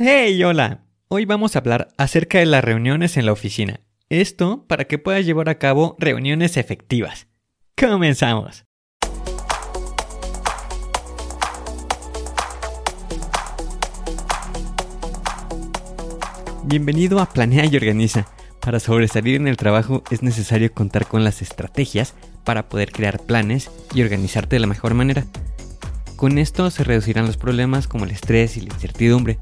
¡Hey, hola! Hoy vamos a hablar acerca de las reuniones en la oficina. Esto para que puedas llevar a cabo reuniones efectivas. ¡Comenzamos! Bienvenido a Planea y Organiza. Para sobresalir en el trabajo es necesario contar con las estrategias para poder crear planes y organizarte de la mejor manera. Con esto se reducirán los problemas como el estrés y la incertidumbre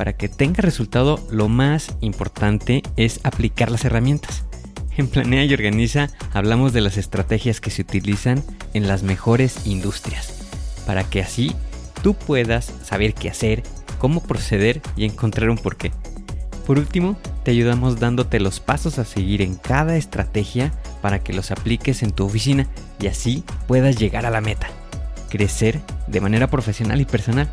para que tenga resultado, lo más importante es aplicar las herramientas. En Planea y Organiza hablamos de las estrategias que se utilizan en las mejores industrias, para que así tú puedas saber qué hacer, cómo proceder y encontrar un porqué. Por último, te ayudamos dándote los pasos a seguir en cada estrategia para que los apliques en tu oficina y así puedas llegar a la meta, crecer de manera profesional y personal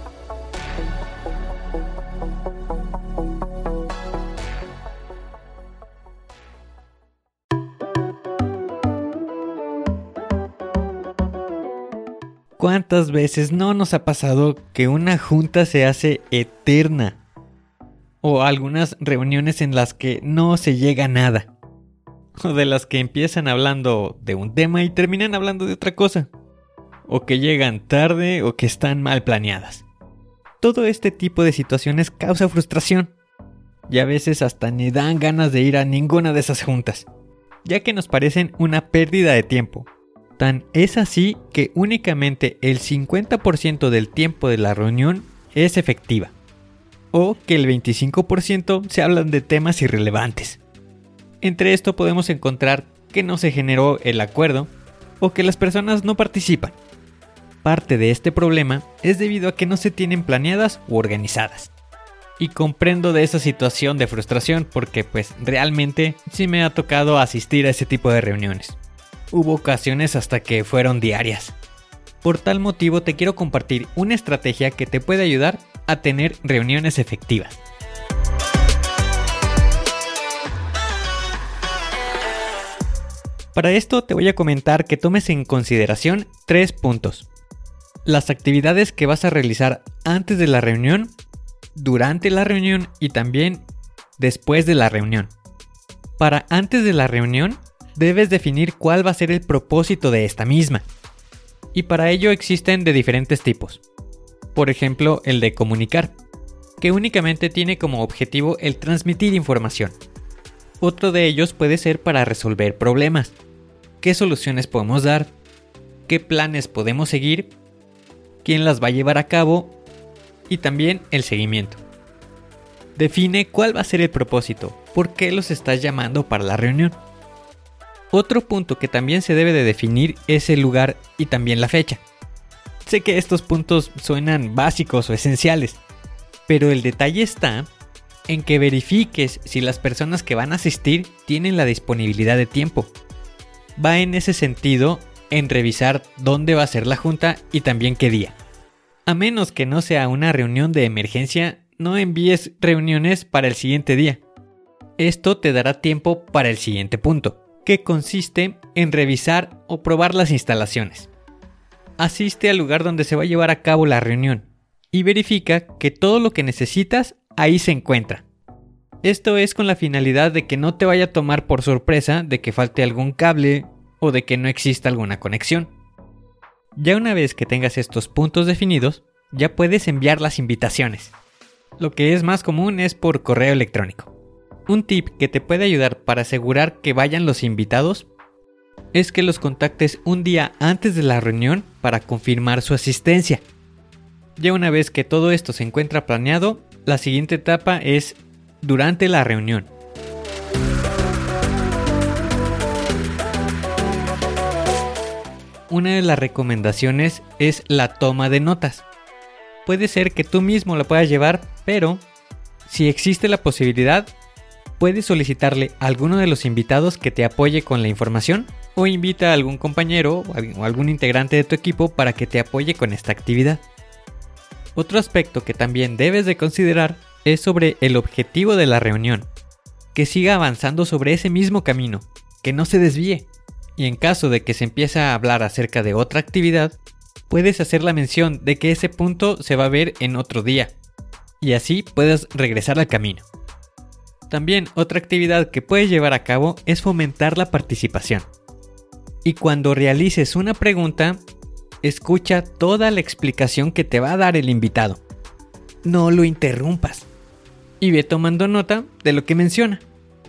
¿Cuántas veces no nos ha pasado que una junta se hace eterna? O algunas reuniones en las que no se llega a nada. O de las que empiezan hablando de un tema y terminan hablando de otra cosa. O que llegan tarde o que están mal planeadas. Todo este tipo de situaciones causa frustración. Y a veces hasta ni dan ganas de ir a ninguna de esas juntas. Ya que nos parecen una pérdida de tiempo Es así que únicamente el 50% del tiempo de la reunión es efectiva. O que el 25% se hablan de temas irrelevantes. Entre esto podemos encontrar que no se generó el acuerdo o que las personas no participan. Parte de este problema es debido a que no se tienen planeadas u organizadas. Y comprendo de esa situación de frustración porque pues realmente sí me ha tocado asistir a ese tipo de reuniones. Hubo ocasiones hasta que fueron diarias. Por tal motivo te quiero compartir una estrategia que te puede ayudar a tener reuniones efectivas. Para esto te voy a comentar que tomes en consideración tres puntos. Las actividades que vas a realizar antes de la reunión, durante la reunión y también después de la reunión. Para antes de la reunión, debes definir cuál va a ser el propósito de esta misma. Y para ello existen de diferentes tipos. Por ejemplo, el de comunicar, que únicamente tiene como objetivo el transmitir información. Otro de ellos puede ser para resolver problemas. ¿Qué soluciones podemos dar? ¿Qué planes podemos seguir? ¿Quién las va a llevar a cabo? Y también el seguimiento. Define cuál va a ser el propósito, por qué los estás llamando para la reunión. Otro punto que también se debe de definir es el lugar y también la fecha. Sé que estos puntos suenan básicos o esenciales, pero el detalle está en que verifiques si las personas que van a asistir tienen la disponibilidad de tiempo. Va en ese sentido en revisar dónde va a ser la junta y también qué día. A menos que no sea una reunión de emergencia, no envíes reuniones para el siguiente día. Esto te dará tiempo para el siguiente punto que consiste en revisar o probar las instalaciones. Asiste al lugar donde se va a llevar a cabo la reunión y verifica que todo lo que necesitas ahí se encuentra. Esto es con la finalidad de que no te vaya a tomar por sorpresa de que falte algún cable o de que no exista alguna conexión. Ya una vez que tengas estos puntos definidos, ya puedes enviar las invitaciones. Lo que es más común es por correo electrónico. Un tip que te puede ayudar para asegurar que vayan los invitados es que los contactes un día antes de la reunión para confirmar su asistencia. Ya una vez que todo esto se encuentra planeado, la siguiente etapa es durante la reunión. Una de las recomendaciones es la toma de notas. Puede ser que tú mismo la puedas llevar, pero si existe la posibilidad, puedes solicitarle a alguno de los invitados que te apoye con la información o invita a algún compañero o algún integrante de tu equipo para que te apoye con esta actividad. Otro aspecto que también debes de considerar es sobre el objetivo de la reunión, que siga avanzando sobre ese mismo camino, que no se desvíe. Y en caso de que se empiece a hablar acerca de otra actividad, puedes hacer la mención de que ese punto se va a ver en otro día, y así puedes regresar al camino. También otra actividad que puedes llevar a cabo es fomentar la participación. Y cuando realices una pregunta, escucha toda la explicación que te va a dar el invitado. No lo interrumpas. Y ve tomando nota de lo que menciona.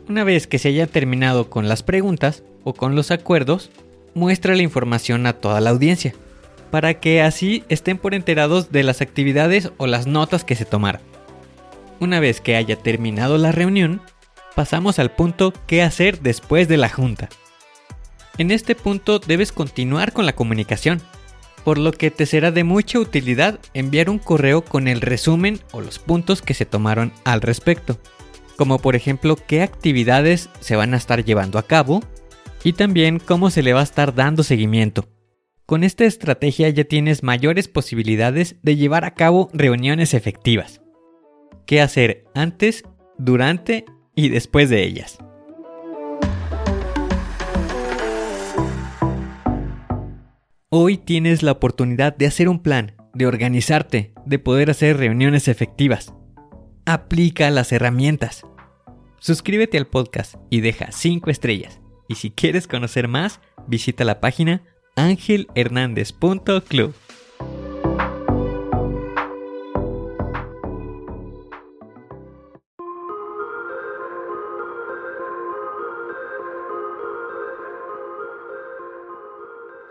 Una vez que se haya terminado con las preguntas o con los acuerdos, muestra la información a toda la audiencia, para que así estén por enterados de las actividades o las notas que se tomaron. Una vez que haya terminado la reunión, pasamos al punto qué hacer después de la junta. En este punto debes continuar con la comunicación, por lo que te será de mucha utilidad enviar un correo con el resumen o los puntos que se tomaron al respecto, como por ejemplo qué actividades se van a estar llevando a cabo y también cómo se le va a estar dando seguimiento. Con esta estrategia ya tienes mayores posibilidades de llevar a cabo reuniones efectivas qué hacer antes, durante y después de ellas. Hoy tienes la oportunidad de hacer un plan, de organizarte, de poder hacer reuniones efectivas. Aplica las herramientas. Suscríbete al podcast y deja 5 estrellas. Y si quieres conocer más, visita la página angelhernandez.club.